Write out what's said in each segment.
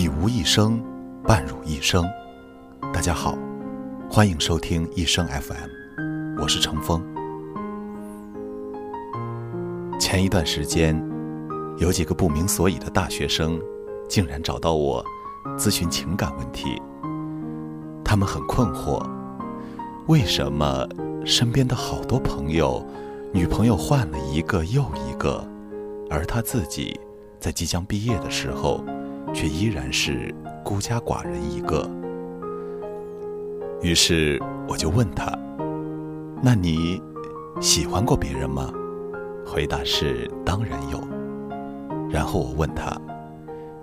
一无一生，伴汝一生。大家好，欢迎收听一生 FM，我是程峰。前一段时间，有几个不明所以的大学生，竟然找到我咨询情感问题。他们很困惑，为什么身边的好多朋友，女朋友换了一个又一个，而他自己在即将毕业的时候。却依然是孤家寡人一个。于是我就问他：“那你喜欢过别人吗？”回答是：“当然有。”然后我问他：“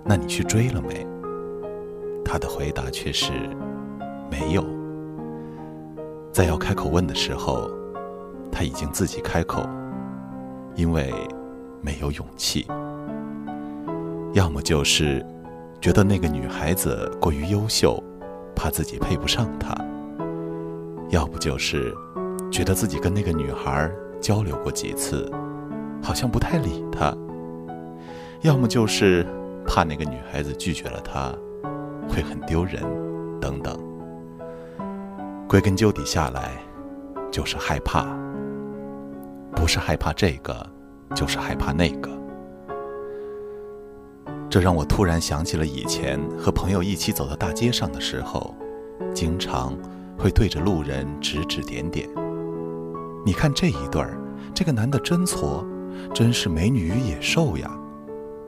那你去追了没？”他的回答却是：“没有。”在要开口问的时候，他已经自己开口，因为没有勇气，要么就是。觉得那个女孩子过于优秀，怕自己配不上她；要不就是觉得自己跟那个女孩交流过几次，好像不太理她；要么就是怕那个女孩子拒绝了他，会很丢人，等等。归根究底下来，就是害怕，不是害怕这个，就是害怕那个。这让我突然想起了以前和朋友一起走到大街上的时候，经常会对着路人指指点点。你看这一对儿，这个男的真矬，真是美女与野兽呀！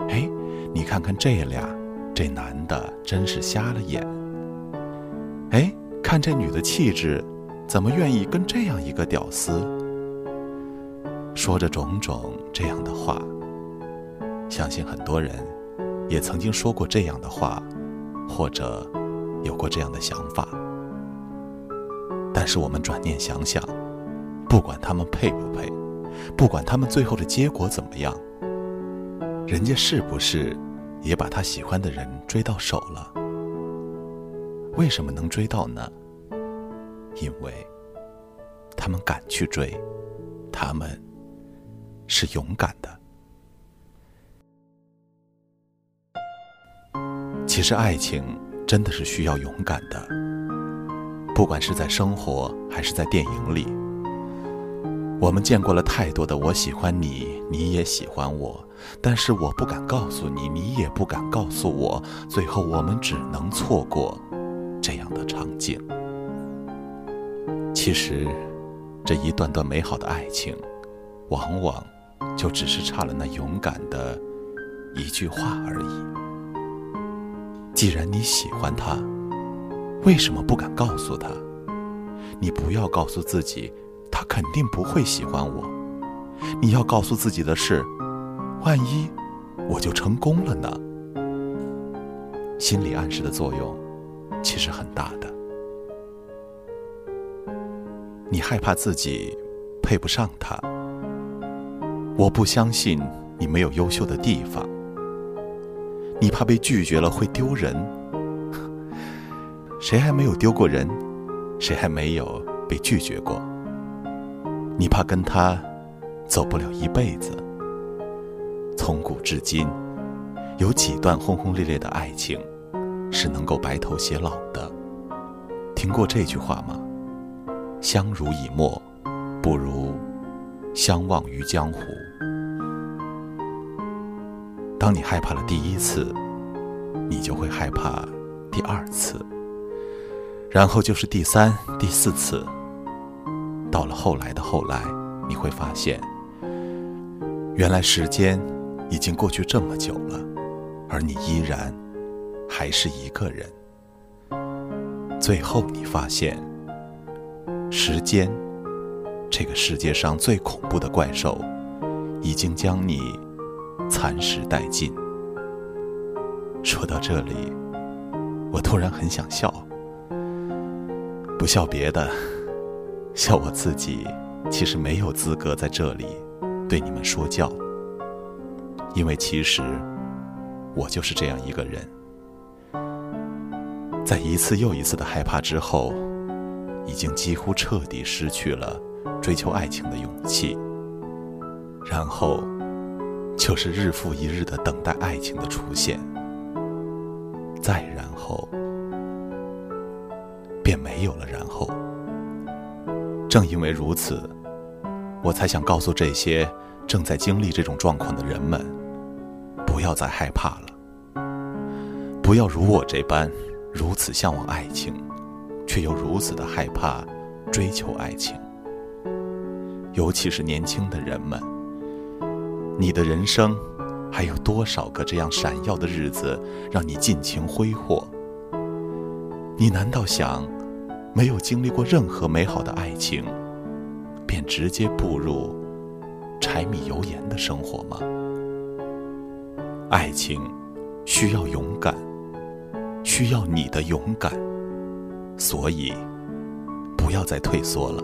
哎，你看看这俩，这男的真是瞎了眼。哎，看这女的气质，怎么愿意跟这样一个屌丝？说着种种这样的话，相信很多人。也曾经说过这样的话，或者有过这样的想法。但是我们转念想想，不管他们配不配，不管他们最后的结果怎么样，人家是不是也把他喜欢的人追到手了？为什么能追到呢？因为他们敢去追，他们是勇敢的。其实爱情真的是需要勇敢的，不管是在生活还是在电影里，我们见过了太多的“我喜欢你，你也喜欢我”，但是我不敢告诉你，你也不敢告诉我，最后我们只能错过这样的场景。其实，这一段段美好的爱情，往往就只是差了那勇敢的一句话而已。既然你喜欢他，为什么不敢告诉他？你不要告诉自己，他肯定不会喜欢我。你要告诉自己的是，万一我就成功了呢？心理暗示的作用其实很大的。你害怕自己配不上他，我不相信你没有优秀的地方。你怕被拒绝了会丢人，谁还没有丢过人？谁还没有被拒绝过？你怕跟他走不了一辈子。从古至今，有几段轰轰烈烈的爱情是能够白头偕老的？听过这句话吗？相濡以沫，不如相忘于江湖。当你害怕了第一次，你就会害怕第二次，然后就是第三、第四次。到了后来的后来，你会发现，原来时间已经过去这么久了，而你依然还是一个人。最后，你发现，时间这个世界上最恐怖的怪兽，已经将你。蚕食殆尽。说到这里，我突然很想笑，不笑别的，笑我自己。其实没有资格在这里对你们说教，因为其实我就是这样一个人，在一次又一次的害怕之后，已经几乎彻底失去了追求爱情的勇气，然后。就是日复一日的等待爱情的出现，再然后，便没有了然后。正因为如此，我才想告诉这些正在经历这种状况的人们：不要再害怕了，不要如我这般如此向往爱情，却又如此的害怕追求爱情。尤其是年轻的人们，你的人生还有多少个这样闪耀的日子让你尽情挥霍？你难道想没有经历过任何美好的爱情，便直接步入柴米油盐的生活吗？爱情需要勇敢，需要你的勇敢，所以不要再退缩了。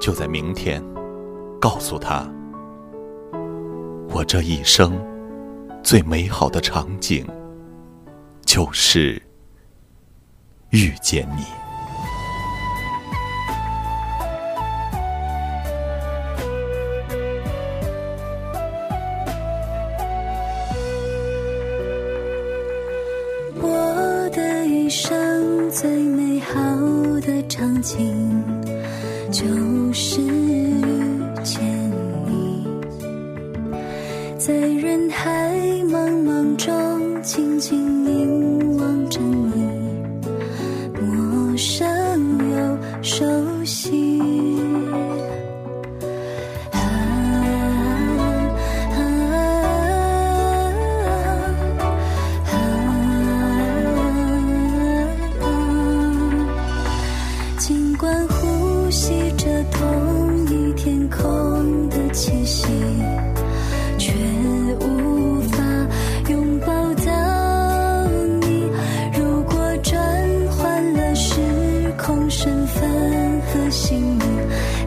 就在明天，告诉他，我这一生最美好的场景，就是遇见你。我的一生最美好的场景。就在人海茫茫中静静凝望着你，陌生又熟身份和姓名，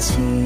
情。